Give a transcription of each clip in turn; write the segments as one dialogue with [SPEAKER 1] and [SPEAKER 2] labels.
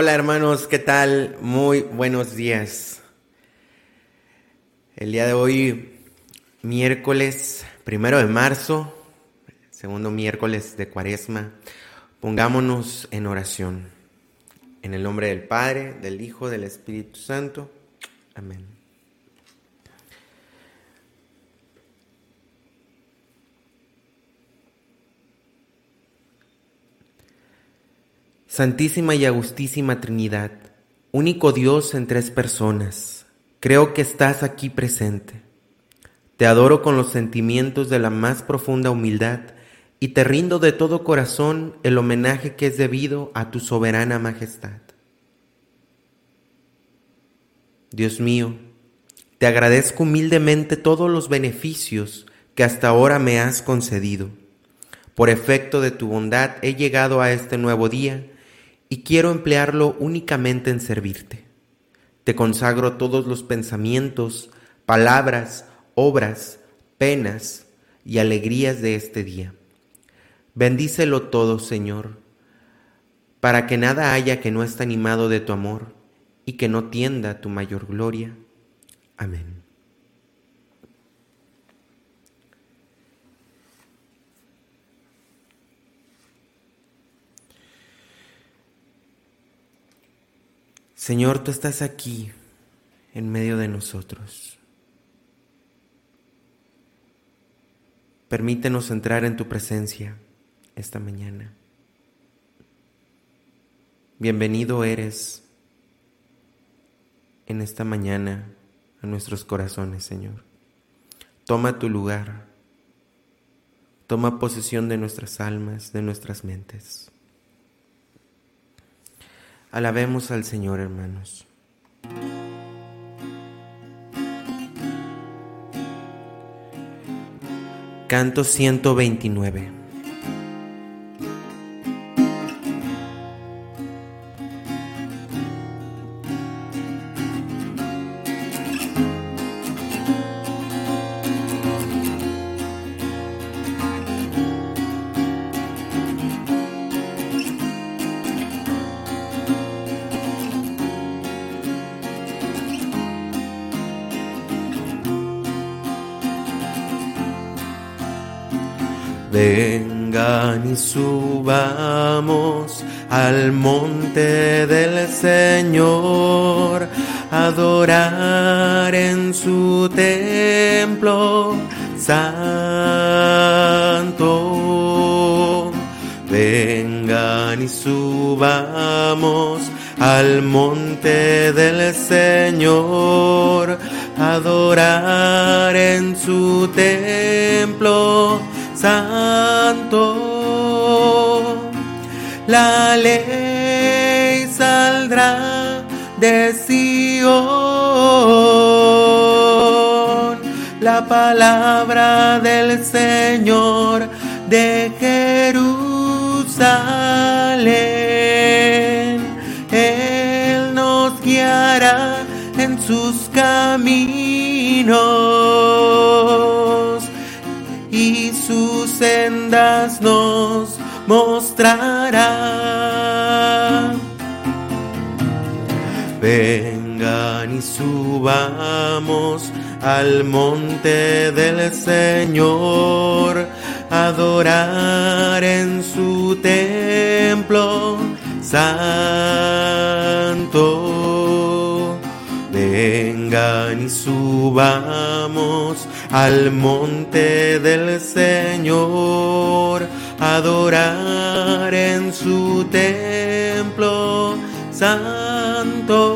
[SPEAKER 1] Hola hermanos, ¿qué tal? Muy buenos días. El día de hoy, miércoles primero de marzo, segundo miércoles de cuaresma, pongámonos en oración. En el nombre del Padre, del Hijo, del Espíritu Santo. Amén. Santísima y Agustísima Trinidad, único Dios en tres personas, creo que estás aquí presente. Te adoro con los sentimientos de la más profunda humildad y te rindo de todo corazón el homenaje que es debido a tu soberana majestad. Dios mío, te agradezco humildemente todos los beneficios que hasta ahora me has concedido. Por efecto de tu bondad he llegado a este nuevo día y quiero emplearlo únicamente en servirte. Te consagro todos los pensamientos, palabras, obras, penas y alegrías de este día. Bendícelo todo, Señor, para que nada haya que no esté animado de tu amor y que no tienda tu mayor gloria. Amén. Señor, tú estás aquí en medio de nosotros. Permítenos entrar en tu presencia esta mañana. Bienvenido eres en esta mañana a nuestros corazones, Señor. Toma tu lugar. Toma posesión de nuestras almas, de nuestras mentes. Alabemos al Señor, hermanos. Canto 129. Vengan y subamos al monte del Señor, adorar en su templo santo. Vengan y subamos al monte del Señor, adorar en su templo santo. La ley saldrá de Sion, la palabra del Señor de Jerusalén. Él nos guiará en sus caminos nos mostrará. Vengan y subamos al monte del Señor, adorar en su templo santo. Vengan y subamos al monte del Señor, adorar en su templo santo.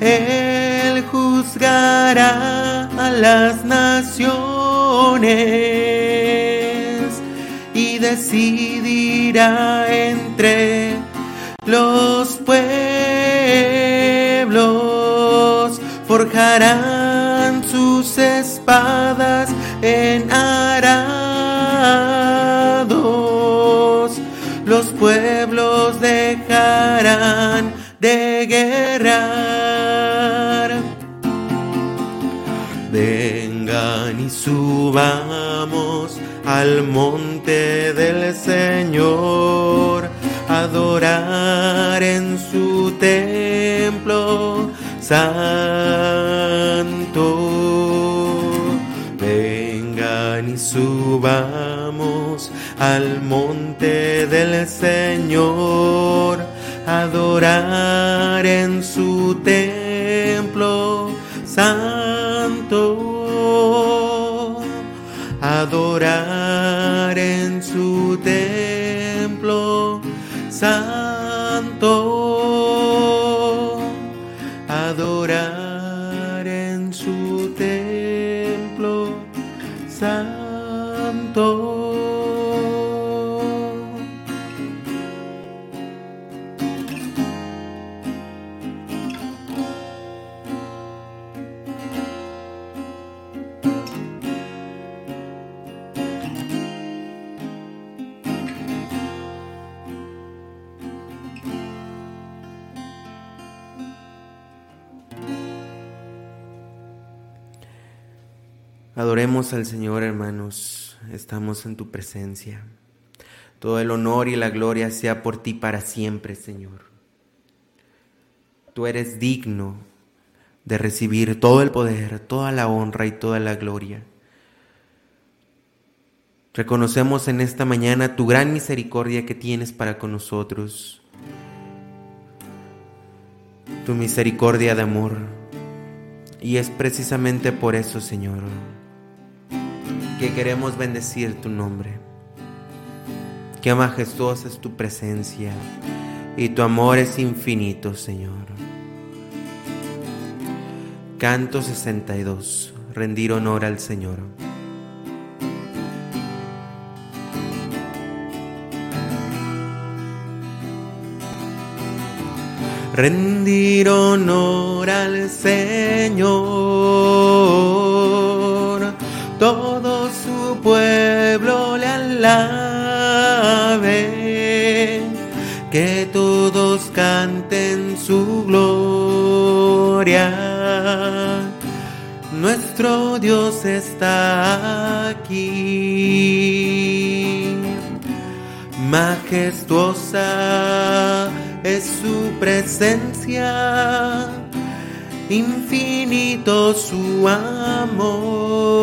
[SPEAKER 1] Él juzgará a las naciones y decidirá entre los pueblos, sus espadas en arados, los pueblos dejarán de guerrar. Vengan y subamos al monte del Señor, adorar en su templo santo. Vengan y subamos al monte del Señor, adorar en su templo santo, adorar en su templo santo. Al Señor, hermanos. Estamos en tu presencia. Todo el honor y la gloria sea por ti para siempre, Señor. Tú eres digno de recibir todo el poder, toda la honra y toda la gloria. Reconocemos en esta mañana tu gran misericordia que tienes para con nosotros. Tu misericordia de amor. Y es precisamente por eso, Señor, que queremos bendecir tu nombre. Qué majestuosa es tu presencia y tu amor es infinito, Señor. Canto 62. Rendir honor al Señor. Rendir honor al Señor. Todo pueblo le alabe, que todos canten su gloria. Nuestro Dios está aquí, majestuosa es su presencia infinito su amor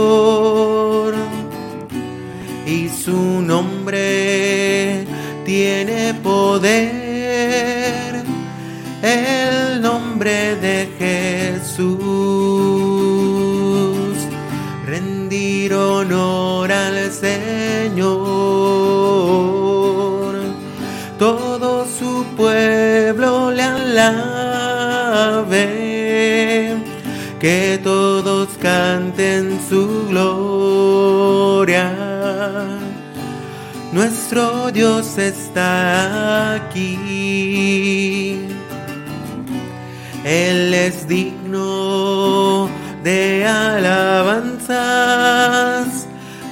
[SPEAKER 1] y su nombre tiene poder, el nombre de Jesús. Rendir honor al Señor, todo su pueblo le alabe, que todos canten su Dios está aquí. Él es digno de alabanzas,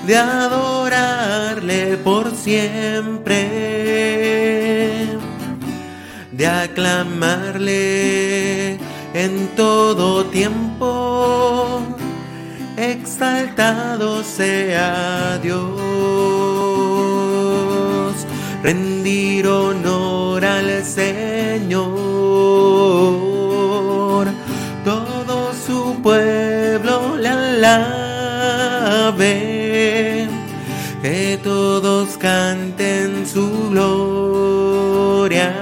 [SPEAKER 1] de adorarle por siempre, de aclamarle en todo tiempo. Exaltado sea Dios rendir honor al Señor. Todo su pueblo le alabe, que todos canten su gloria.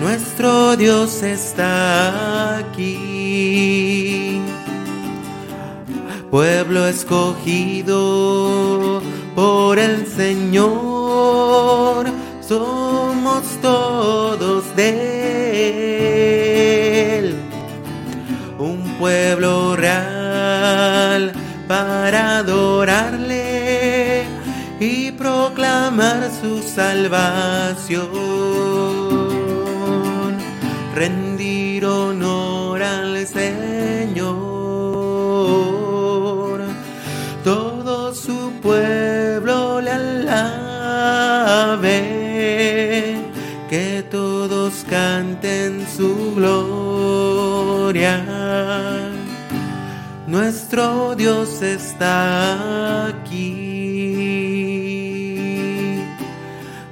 [SPEAKER 1] Nuestro Dios está aquí, pueblo escogido por el Señor somos todos de Él, un pueblo real para adorarle y proclamar su salvación, rendir Nuestro Dios está aquí.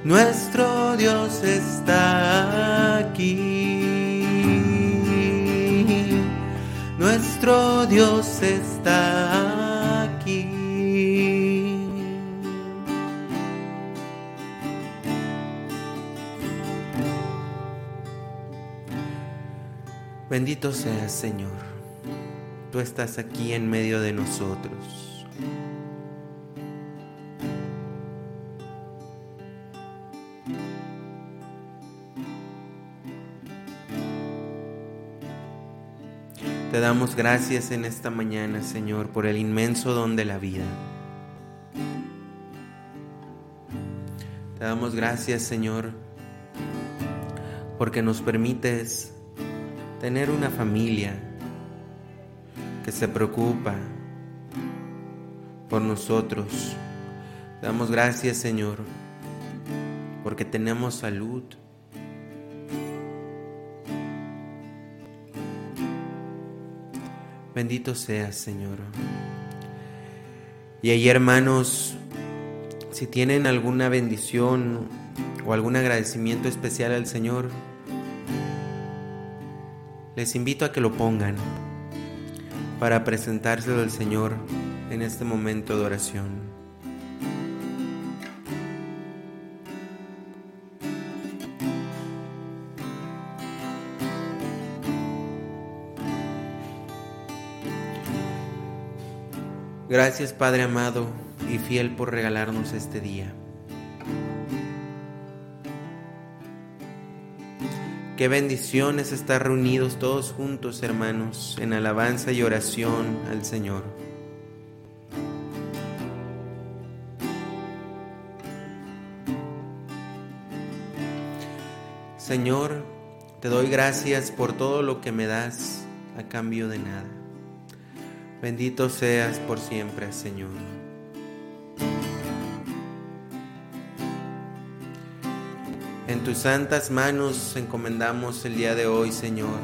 [SPEAKER 1] Nuestro Dios está aquí. Nuestro Dios está Bendito seas, Señor. Tú estás aquí en medio de nosotros. Te damos gracias en esta mañana, Señor, por el inmenso don de la vida. Te damos gracias, Señor, porque nos permites tener una familia que se preocupa por nosotros. Damos gracias, Señor, porque tenemos salud Bendito seas, Señor. Y ahí, hermanos, si tienen alguna bendición o algún agradecimiento especial al Señor, les invito a que lo pongan para presentárselo al Señor en este momento de oración. Gracias Padre amado y fiel por regalarnos este día. Qué bendiciones estar reunidos todos juntos, hermanos, en alabanza y oración al Señor. Señor, te doy gracias por todo lo que me das a cambio de nada. Bendito seas por siempre, Señor. Tus santas manos encomendamos el día de hoy, Señor,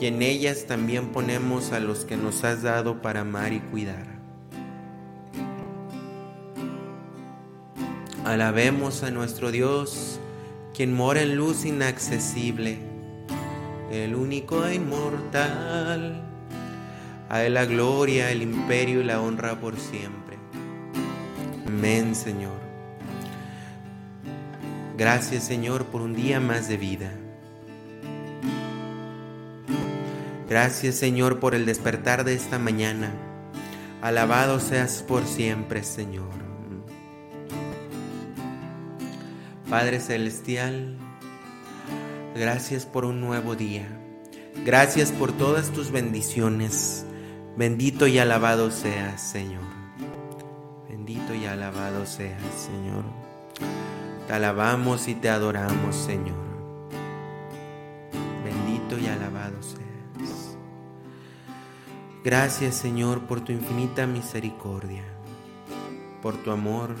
[SPEAKER 1] y en ellas también ponemos a los que nos has dado para amar y cuidar. Alabemos a nuestro Dios, quien mora en luz inaccesible, el único e inmortal a Él la gloria, el imperio y la honra por siempre. Amén, Señor. Gracias, Señor, por un día más de vida. Gracias, Señor, por el despertar de esta mañana. Alabado seas por siempre, Señor. Padre Celestial, gracias por un nuevo día. Gracias por todas tus bendiciones. Bendito y alabado seas, Señor. Bendito y alabado seas, Señor. Te alabamos y te adoramos, Señor. Bendito y alabado seas. Gracias, Señor, por tu infinita misericordia, por tu amor,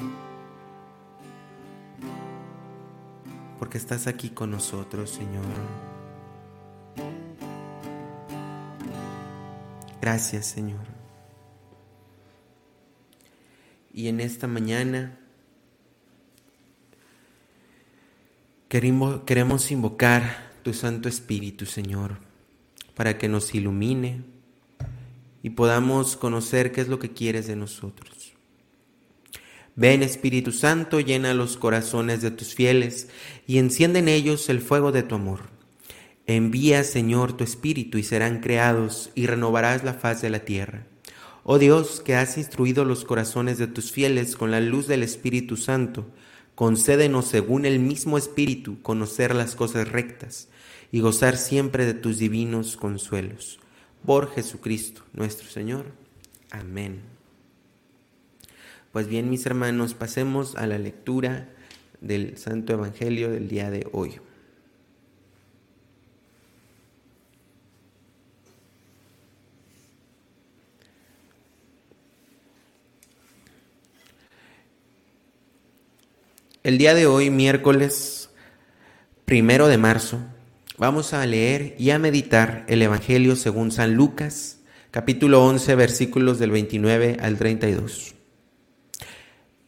[SPEAKER 1] porque estás aquí con nosotros, Señor. Gracias Señor. Y en esta mañana queremos, invocar tu Santo Espíritu, Señor, para que nos ilumine y podamos conocer qué es lo que quieres de nosotros. Ven Espíritu Santo, llena los corazones de tus fieles y enciende en ellos el fuego de tu amor. Envía, Señor, tu Espíritu y serán creados y renovarás la faz de la tierra. Oh Dios, que has instruido los corazones de tus fieles con la luz del Espíritu Santo, concédenos según el mismo Espíritu conocer las cosas rectas y gozar siempre de tus divinos consuelos. Por Jesucristo nuestro Señor. Amén. Pues bien, mis hermanos, pasemos a la lectura del Santo Evangelio del día de hoy. El día de hoy, miércoles primero de marzo, vamos a leer y a meditar el Evangelio según San Lucas, capítulo 11, versículos del 29 al 32.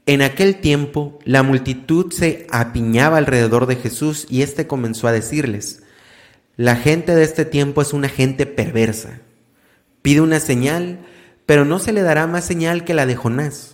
[SPEAKER 1] En aquel tiempo la multitud se apiñaba alrededor de Jesús y éste comenzó a decirles, la gente de este tiempo es una gente perversa. Pide una señal, pero no se le dará más señal que la de Jonás.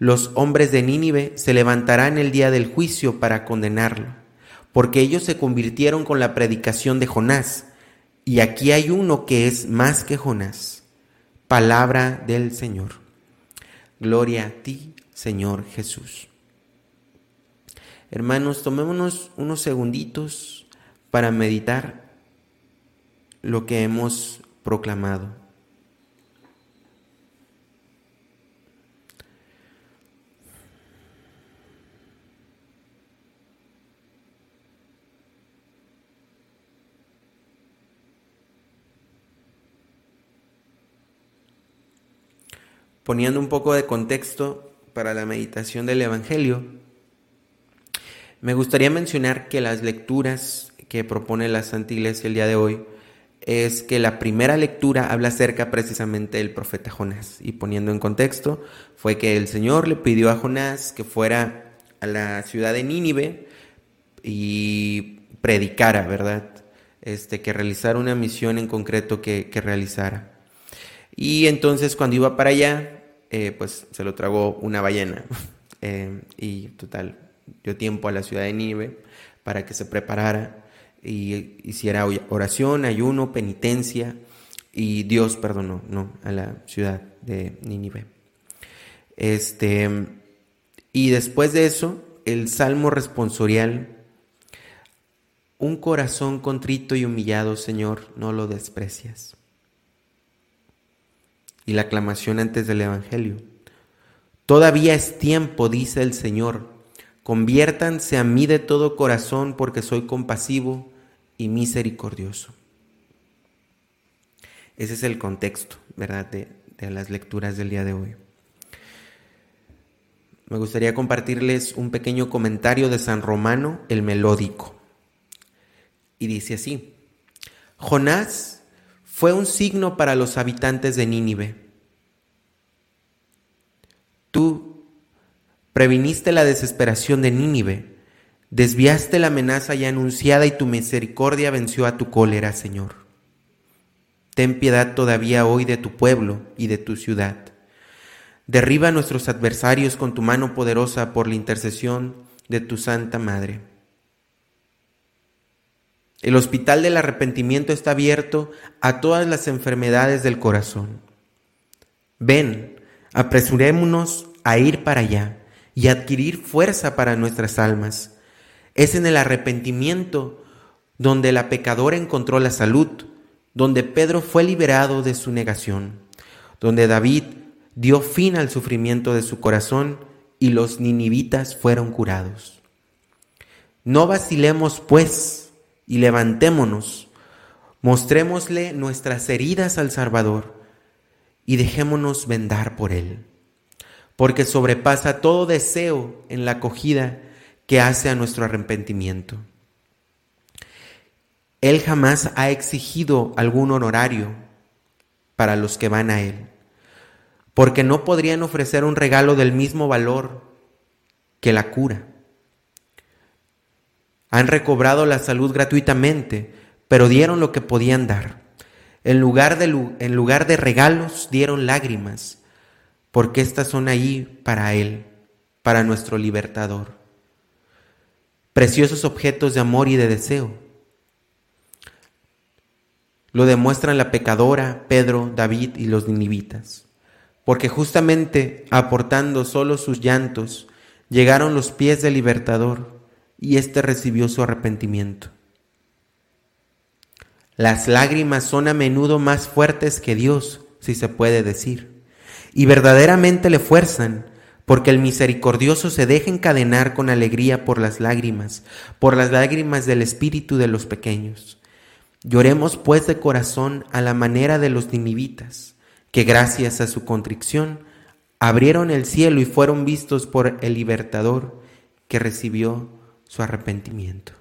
[SPEAKER 1] los hombres de Nínive se levantarán el día del juicio para condenarlo, porque ellos se convirtieron con la predicación de Jonás, y aquí hay uno que es más que Jonás. Palabra del Señor. Gloria a ti, Señor Jesús. Hermanos, tomémonos unos segunditos para meditar lo que hemos proclamado. Poniendo un poco de contexto para la meditación del Evangelio, me gustaría mencionar que las lecturas que propone la Santa Iglesia el día de hoy es que la primera lectura habla acerca precisamente del profeta Jonás. Y poniendo en contexto, fue que el Señor le pidió a Jonás que fuera a la ciudad de Nínive y predicara, ¿verdad? Este, que realizara una misión en concreto que, que realizara. Y entonces cuando iba para allá, eh, pues se lo tragó una ballena. Eh, y total, dio tiempo a la ciudad de Nínive para que se preparara y hiciera oración, ayuno, penitencia y Dios perdonó ¿no? a la ciudad de Nínive. Este, y después de eso, el salmo responsorial, un corazón contrito y humillado, Señor, no lo desprecias y la aclamación antes del Evangelio. Todavía es tiempo, dice el Señor, conviértanse a mí de todo corazón porque soy compasivo y misericordioso. Ese es el contexto, ¿verdad?, de, de las lecturas del día de hoy. Me gustaría compartirles un pequeño comentario de San Romano el Melódico. Y dice así, Jonás fue un signo para los habitantes de Nínive. Tú previniste la desesperación de Nínive, desviaste la amenaza ya anunciada y tu misericordia venció a tu cólera, Señor. Ten piedad todavía hoy de tu pueblo y de tu ciudad. Derriba nuestros adversarios con tu mano poderosa por la intercesión de tu Santa Madre. El hospital del arrepentimiento está abierto a todas las enfermedades del corazón. Ven, apresurémonos a ir para allá y adquirir fuerza para nuestras almas. Es en el arrepentimiento donde la pecadora encontró la salud, donde Pedro fue liberado de su negación, donde David dio fin al sufrimiento de su corazón y los ninivitas fueron curados. No vacilemos, pues, y levantémonos, mostrémosle nuestras heridas al Salvador y dejémonos vendar por Él, porque sobrepasa todo deseo en la acogida que hace a nuestro arrepentimiento. Él jamás ha exigido algún honorario para los que van a Él, porque no podrían ofrecer un regalo del mismo valor que la cura. Han recobrado la salud gratuitamente, pero dieron lo que podían dar. En lugar de, en lugar de regalos, dieron lágrimas, porque estas son ahí para Él, para nuestro libertador. Preciosos objetos de amor y de deseo. Lo demuestran la pecadora, Pedro, David y los ninivitas, porque justamente aportando solo sus llantos, llegaron los pies del libertador y éste recibió su arrepentimiento. Las lágrimas son a menudo más fuertes que Dios, si se puede decir, y verdaderamente le fuerzan, porque el misericordioso se deja encadenar con alegría por las lágrimas, por las lágrimas del espíritu de los pequeños. Lloremos pues de corazón a la manera de los ninivitas, que gracias a su contrición abrieron el cielo y fueron vistos por el libertador que recibió su arrepentimiento.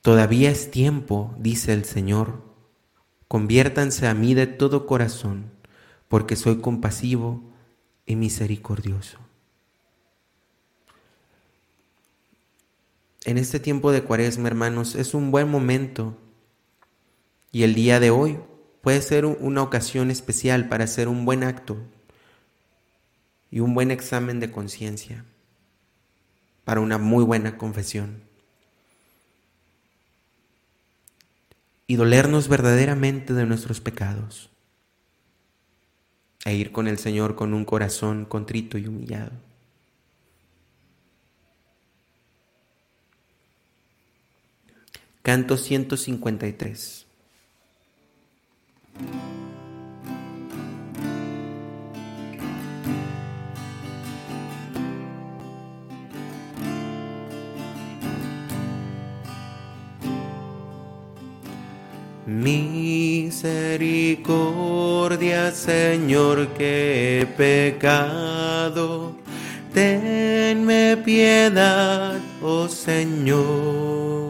[SPEAKER 1] Todavía es tiempo, dice el Señor, conviértanse a mí de todo corazón, porque soy compasivo y misericordioso. En este tiempo de cuaresma, hermanos, es un buen momento y el día de hoy puede ser una ocasión especial para hacer un buen acto y un buen examen de conciencia para una muy buena confesión. y dolernos verdaderamente de nuestros pecados e ir con el Señor con un corazón contrito y humillado. Canto 153. Misericordia, Señor, que he pecado. Tenme piedad, oh Señor.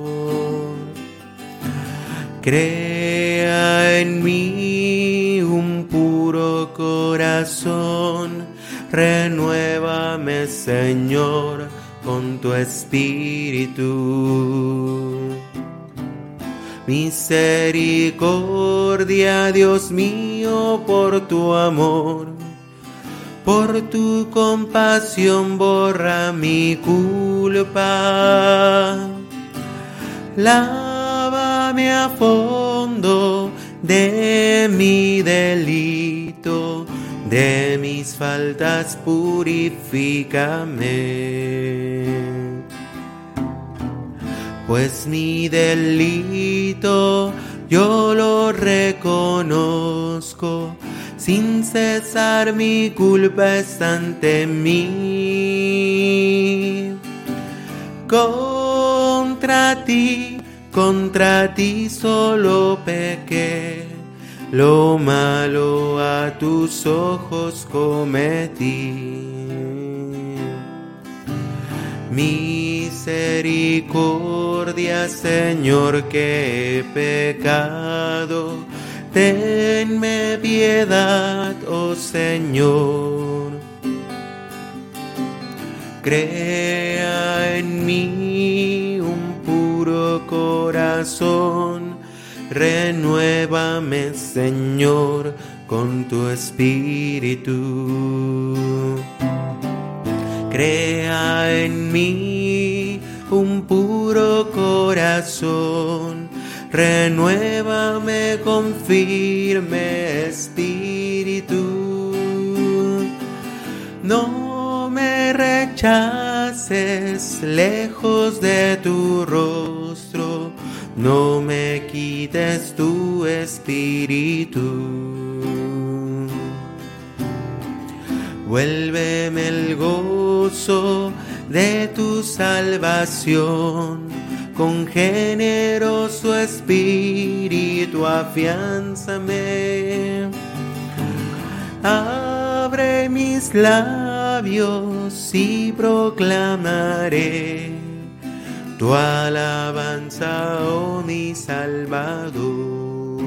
[SPEAKER 1] Crea en mí un puro corazón. Renuévame, Señor, con tu espíritu Misericordia, Dios mío, por tu amor, por tu compasión borra mi culpa. A fondo de mi delito, de mis faltas purifícame pues mi delito yo lo reconozco, sin cesar mi culpa es ante mí. Contra ti, contra ti solo pequé, lo malo a tus ojos cometí. Misericordia, Señor, que he pecado. Tenme piedad, oh Señor. Crea en mí puro corazón. Renuévame, Señor, con tu espíritu. Crea en mí un puro corazón, renuévame con firme espíritu. No me rechaces lejos de tu rostro, no me quites tu espíritu. Vuélveme el gozo de tu salvación, con generoso espíritu afianzame. Abre mis labios y proclamaré tu alabanza, oh mi Salvador.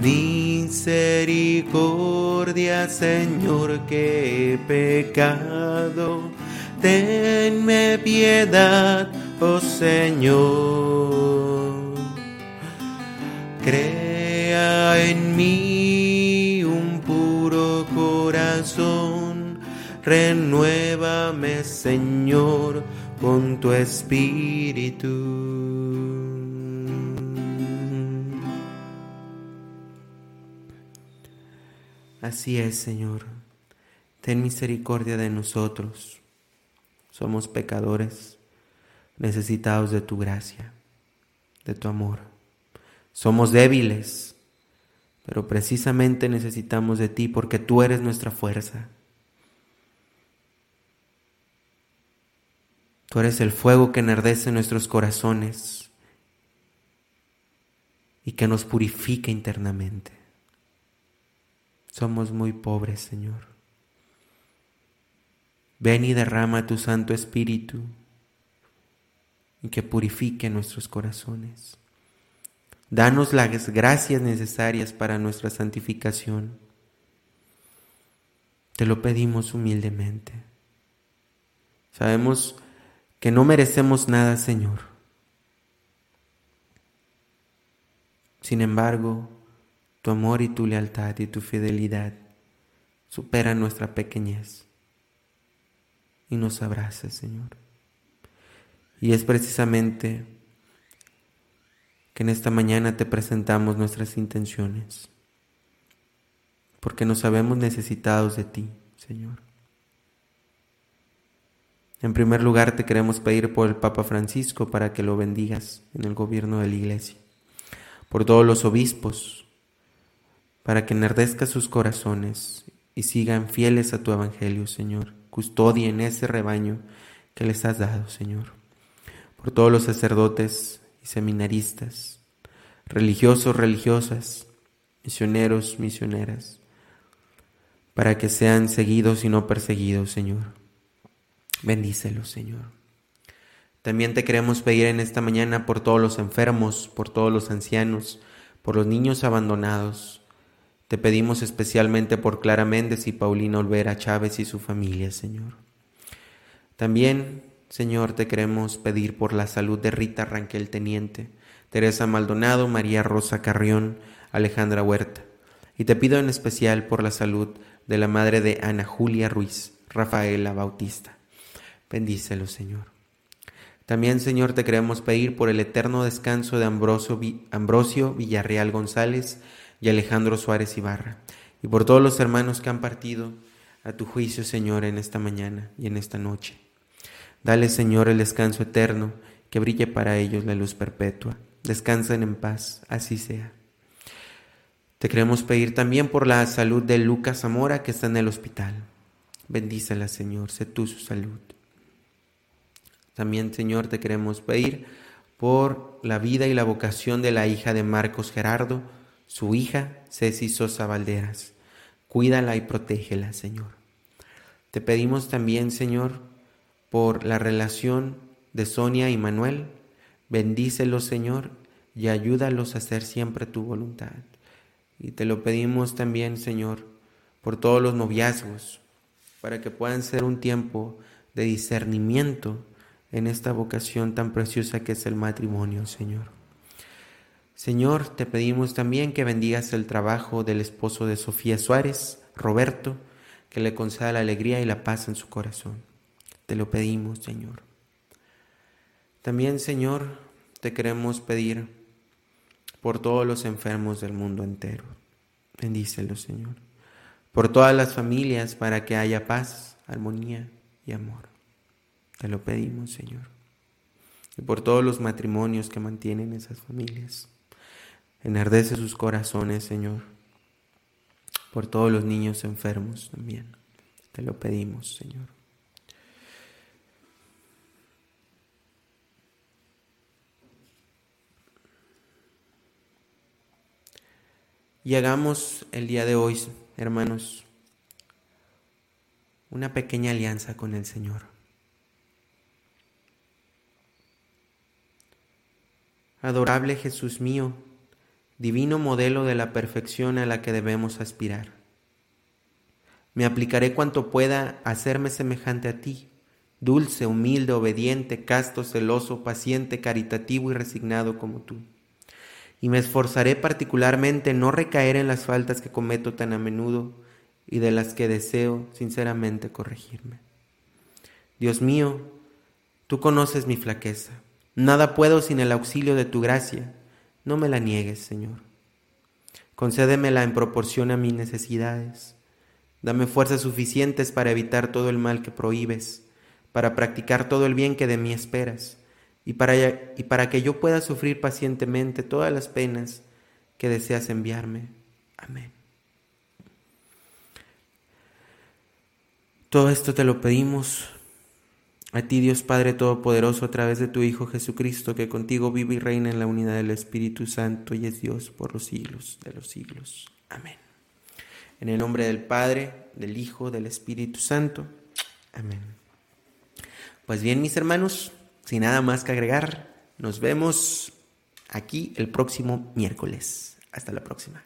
[SPEAKER 1] Misericordia, Señor, que he pecado. Tenme piedad, oh Señor. Crea en mí Renuévame, Señor, con tu espíritu. Así es, Señor. Ten misericordia de nosotros. Somos pecadores. necesitados de tu gracia, de tu amor. Somos débiles, pero precisamente necesitamos de ti porque tú eres nuestra fuerza. Tú eres el fuego que enardece nuestros corazones y que nos purifica internamente. Somos muy pobres, Señor. Ven y derrama tu Santo Espíritu y que purifique nuestros corazones. Danos las gracias necesarias para nuestra santificación. Te lo pedimos humildemente. Sabemos que no merecemos nada, Señor. Sin embargo, tu amor y tu lealtad y tu fidelidad superan nuestra pequeñez y nos abraza, Señor. Y es precisamente en esta mañana te presentamos nuestras intenciones, porque nos sabemos necesitados de ti, Señor. En primer lugar, te queremos pedir por el Papa Francisco para que lo bendigas en el gobierno de la Iglesia, por todos los obispos, para que enardezca sus corazones y sigan fieles a tu Evangelio, Señor. Custodien ese rebaño que les has dado, Señor por todos los sacerdotes y seminaristas, religiosos, religiosas, misioneros, misioneras, para que sean seguidos y no perseguidos, Señor. Bendícelos, Señor. También te queremos pedir en esta mañana por todos los enfermos, por todos los ancianos, por los niños abandonados. Te pedimos especialmente por Clara Méndez y Paulina Olvera Chávez y su familia, Señor. También Señor, te queremos pedir por la salud de Rita Ranquel Teniente, Teresa Maldonado, María Rosa Carrión, Alejandra Huerta. Y te pido en especial por la salud de la madre de Ana Julia Ruiz, Rafaela Bautista. Bendícelo, Señor. También, Señor, te queremos pedir por el eterno descanso de Ambrosio, Ambrosio Villarreal González y Alejandro Suárez Ibarra, y por todos los hermanos que han partido a tu juicio, Señor, en esta mañana y en esta noche. Dale, Señor, el descanso eterno, que brille para ellos la luz perpetua. Descansen en paz, así sea. Te queremos pedir también por la salud de Lucas Zamora, que está en el hospital. Bendícela, Señor, sé tú su salud. También, Señor, te queremos pedir por la vida y la vocación de la hija de Marcos Gerardo, su hija Ceci Sosa Valderas. Cuídala y protégela, Señor. Te pedimos también, Señor, por la relación de Sonia y Manuel. Bendícelos, Señor, y ayúdalos a hacer siempre tu voluntad. Y te lo pedimos también, Señor, por todos los noviazgos, para que puedan ser un tiempo de discernimiento en esta vocación tan preciosa que es el matrimonio, Señor. Señor, te pedimos también que bendigas el trabajo del esposo de Sofía Suárez, Roberto, que le conceda la alegría y la paz en su corazón. Te lo pedimos, Señor. También, Señor, te queremos pedir por todos los enfermos del mundo entero. Bendícelo, Señor. Por todas las familias para que haya paz, armonía y amor. Te lo pedimos, Señor. Y por todos los matrimonios que mantienen esas familias. Enardece sus corazones, Señor. Por todos los niños enfermos también. Te lo pedimos, Señor. Y hagamos el día de hoy, hermanos, una pequeña alianza con el Señor. Adorable Jesús mío, divino modelo de la perfección a la que debemos aspirar. Me aplicaré cuanto pueda a hacerme semejante a ti, dulce, humilde, obediente, casto, celoso, paciente, caritativo y resignado como tú y me esforzaré particularmente en no recaer en las faltas que cometo tan a menudo y de las que deseo sinceramente corregirme. Dios mío, tú conoces mi flaqueza. Nada puedo sin el auxilio de tu gracia. No me la niegues, Señor. Concédemela en proporción a mis necesidades. Dame fuerzas suficientes para evitar todo el mal que prohíbes, para practicar todo el bien que de mí esperas y para, y para que yo pueda sufrir pacientemente todas las penas que deseas enviarme. Amén. Todo esto te lo pedimos a ti, Dios Padre Todopoderoso, a través de tu Hijo Jesucristo, que contigo vive y reina en la unidad del Espíritu Santo y es Dios por los siglos de los siglos. Amén. En el nombre del Padre, del Hijo, del Espíritu Santo. Amén. Pues bien, mis hermanos, sin nada más que agregar, nos vemos aquí el próximo miércoles. Hasta la próxima.